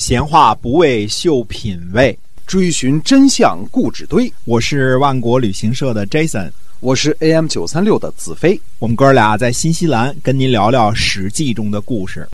闲话不为秀品味，追寻真相故纸堆。我是万国旅行社的 Jason，我是 AM 九三六的子飞。我们哥俩在新西兰跟您聊聊《史记》中的故事。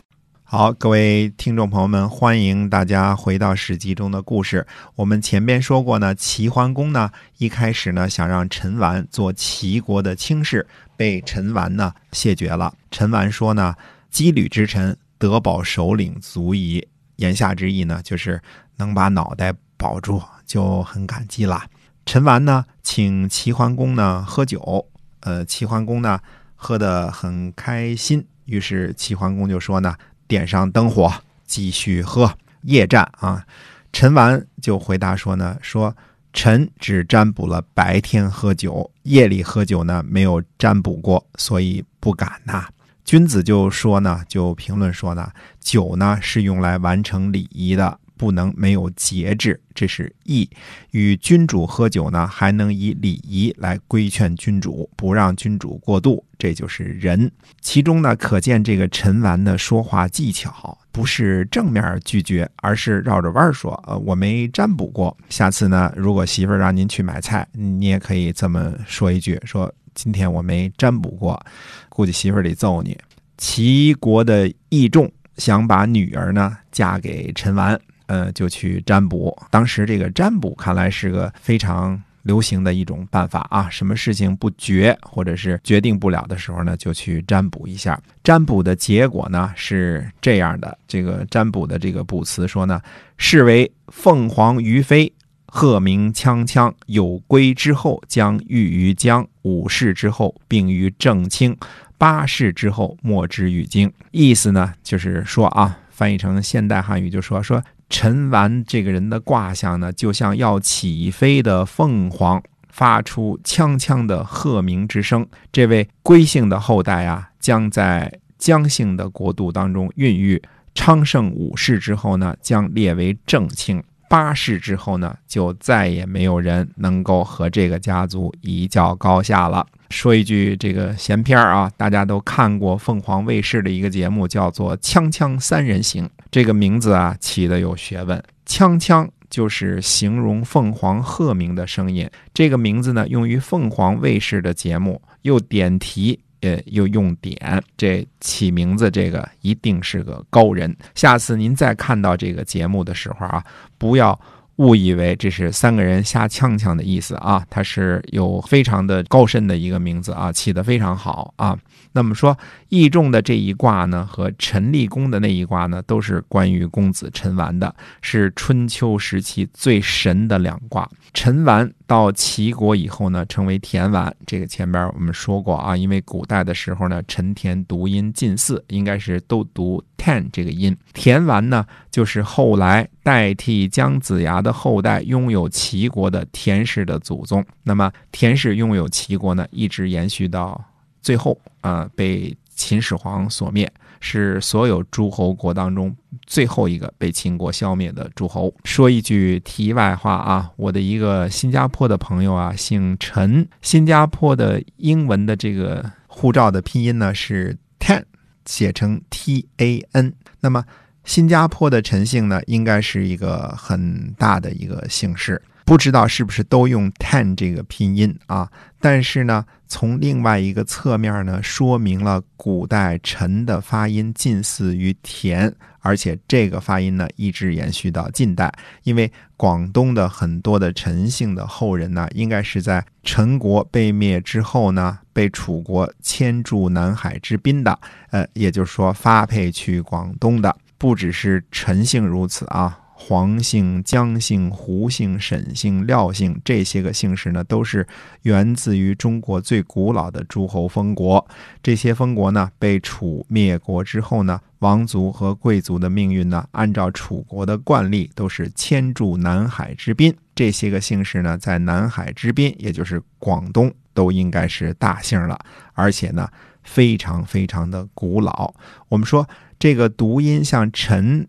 好，各位听众朋友们，欢迎大家回到《史记》中的故事。我们前边说过呢，齐桓公呢一开始呢想让陈完做齐国的卿士，被陈完呢谢绝了。陈完说呢：“羁旅之臣，得保首领足矣。”言下之意呢，就是能把脑袋保住就很感激了。陈完呢，请齐桓公呢喝酒，呃，齐桓公呢喝得很开心，于是齐桓公就说呢。点上灯火，继续喝。夜战啊，陈完就回答说呢：“说臣只占卜了白天喝酒，夜里喝酒呢没有占卜过，所以不敢呐。”君子就说呢，就评论说呢：“酒呢是用来完成礼仪的。”不能没有节制，这是义。与君主喝酒呢，还能以礼仪来规劝君主，不让君主过度，这就是仁。其中呢，可见这个陈完的说话技巧，不是正面拒绝，而是绕着弯说。呃，我没占卜过。下次呢，如果媳妇儿让您去买菜，你也可以这么说一句：说今天我没占卜过，估计媳妇儿得揍你。齐国的义仲想把女儿呢嫁给陈完。呃，就去占卜。当时这个占卜看来是个非常流行的一种办法啊。什么事情不决或者是决定不了的时候呢，就去占卜一下。占卜的结果呢是这样的：这个占卜的这个卜辞说呢，是为凤凰于飞，鹤鸣锵锵。有归之后，将遇于江；五世之后，并于正清；八世之后，莫之于京。意思呢，就是说啊，翻译成现代汉语就说说。陈完这个人的卦象呢，就像要起飞的凤凰，发出锵锵的鹤鸣之声。这位龟姓的后代啊，将在姜姓的国度当中孕育。昌盛五世之后呢，将列为正卿；八世之后呢，就再也没有人能够和这个家族一较高下了。说一句这个闲篇儿啊，大家都看过凤凰卫视的一个节目，叫做《锵锵三人行》。这个名字啊起的有学问，“锵锵”就是形容凤凰鹤鸣的声音。这个名字呢，用于凤凰卫视的节目，又点题，呃，又用典，这起名字这个一定是个高人。下次您再看到这个节目的时候啊，不要。误以为这是三个人瞎呛呛的意思啊，它是有非常的高深的一个名字啊，起得非常好啊。那么说，易仲的这一卦呢，和陈立公的那一卦呢，都是关于公子陈完的，是春秋时期最神的两卦。陈完到齐国以后呢，成为田完。这个前边我们说过啊，因为古代的时候呢，陈田读音近似，应该是都读 ten 这个音。田完呢，就是后来代替姜子牙的后代，拥有齐国的田氏的祖宗。那么田氏拥有齐国呢，一直延续到最后啊，被秦始皇所灭。是所有诸侯国当中最后一个被秦国消灭的诸侯。说一句题外话啊，我的一个新加坡的朋友啊，姓陈，新加坡的英文的这个护照的拼音呢是 Tan，写成 T A N。那么新加坡的陈姓呢，应该是一个很大的一个姓氏。不知道是不是都用 “tan” 这个拼音啊？但是呢，从另外一个侧面呢，说明了古代“陈”的发音近似于“田”，而且这个发音呢一直延续到近代。因为广东的很多的陈姓的后人呢，应该是在陈国被灭之后呢，被楚国迁驻南海之滨的。呃，也就是说发配去广东的，不只是陈姓如此啊。黄姓、姜姓、胡姓、沈姓、廖姓这些个姓氏呢，都是源自于中国最古老的诸侯封国。这些封国呢，被楚灭国之后呢，王族和贵族的命运呢，按照楚国的惯例，都是迁住南海之滨。这些个姓氏呢，在南海之滨，也就是广东，都应该是大姓了，而且呢，非常非常的古老。我们说这个读音像陈。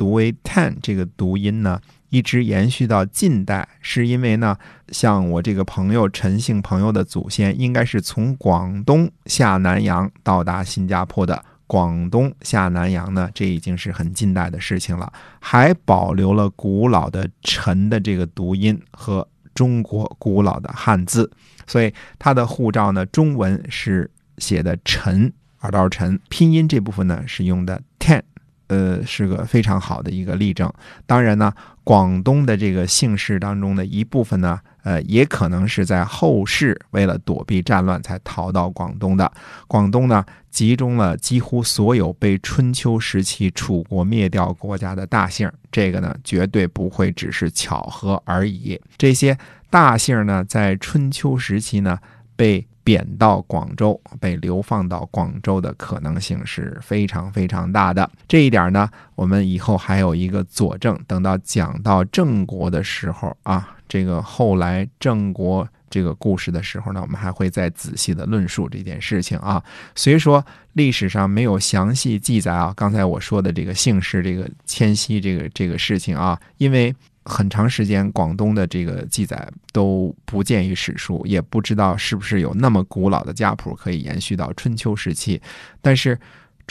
读为 tan 这个读音呢，一直延续到近代，是因为呢，像我这个朋友陈姓朋友的祖先，应该是从广东下南洋到达新加坡的广东下南洋呢，这已经是很近代的事情了，还保留了古老的“陈”的这个读音和中国古老的汉字，所以他的护照呢，中文是写的“陈”，耳道陈，拼音这部分呢是用的 “ten”。呃，是个非常好的一个例证。当然呢，广东的这个姓氏当中的一部分呢，呃，也可能是在后世为了躲避战乱才逃到广东的。广东呢，集中了几乎所有被春秋时期楚国灭掉国家的大姓，这个呢，绝对不会只是巧合而已。这些大姓呢，在春秋时期呢，被。贬到广州，被流放到广州的可能性是非常非常大的。这一点呢，我们以后还有一个佐证。等到讲到郑国的时候啊，这个后来郑国这个故事的时候呢，我们还会再仔细的论述这件事情啊。虽说历史上没有详细记载啊，刚才我说的这个姓氏、这个迁徙这个这个事情啊，因为。很长时间，广东的这个记载都不见于史书，也不知道是不是有那么古老的家谱可以延续到春秋时期。但是，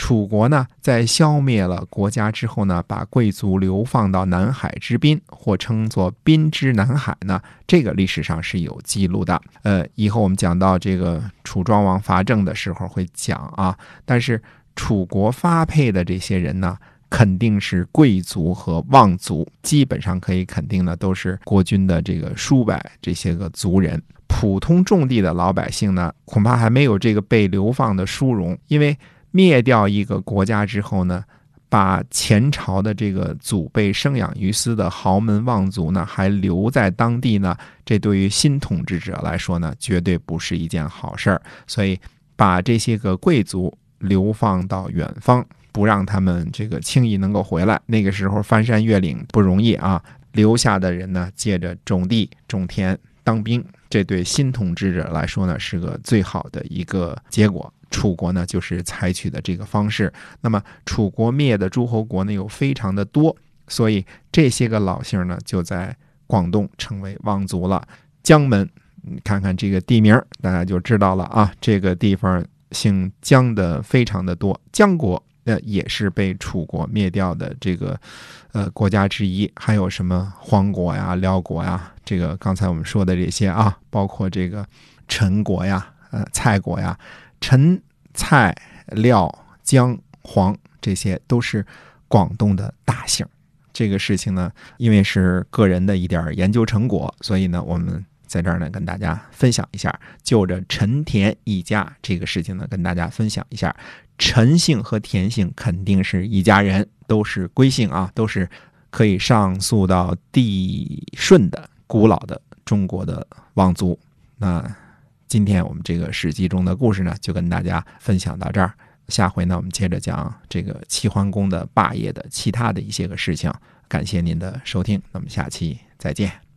楚国呢，在消灭了国家之后呢，把贵族流放到南海之滨，或称作“滨之南海”呢，这个历史上是有记录的。呃，以后我们讲到这个楚庄王伐郑的时候会讲啊。但是，楚国发配的这些人呢？肯定是贵族和望族，基本上可以肯定的都是国君的这个叔伯这些个族人。普通种地的老百姓呢，恐怕还没有这个被流放的殊荣。因为灭掉一个国家之后呢，把前朝的这个祖辈生养于斯的豪门望族呢，还留在当地呢，这对于新统治者来说呢，绝对不是一件好事儿。所以，把这些个贵族流放到远方。不让他们这个轻易能够回来。那个时候翻山越岭不容易啊，留下的人呢，借着种地、种田、当兵，这对新统治者来说呢，是个最好的一个结果。楚国呢，就是采取的这个方式。那么，楚国灭的诸侯国呢，又非常的多，所以这些个老姓呢，就在广东成为望族了。江门，你看看这个地名，大家就知道了啊。这个地方姓姜的非常的多，姜国。那也是被楚国灭掉的这个，呃，国家之一。还有什么黄国呀、辽国呀？这个刚才我们说的这些啊，包括这个陈国呀、呃，蔡国呀，陈、蔡、廖、姜、黄，这些都是广东的大姓。这个事情呢，因为是个人的一点研究成果，所以呢，我们在这儿呢跟大家分享一下，就着陈田一家这个事情呢，跟大家分享一下。陈姓和田姓肯定是一家人，都是归姓啊，都是可以上溯到帝舜的古老的中国的望族。那今天我们这个史记中的故事呢，就跟大家分享到这儿。下回呢，我们接着讲这个齐桓公的霸业的其他的一些个事情。感谢您的收听，那么下期再见。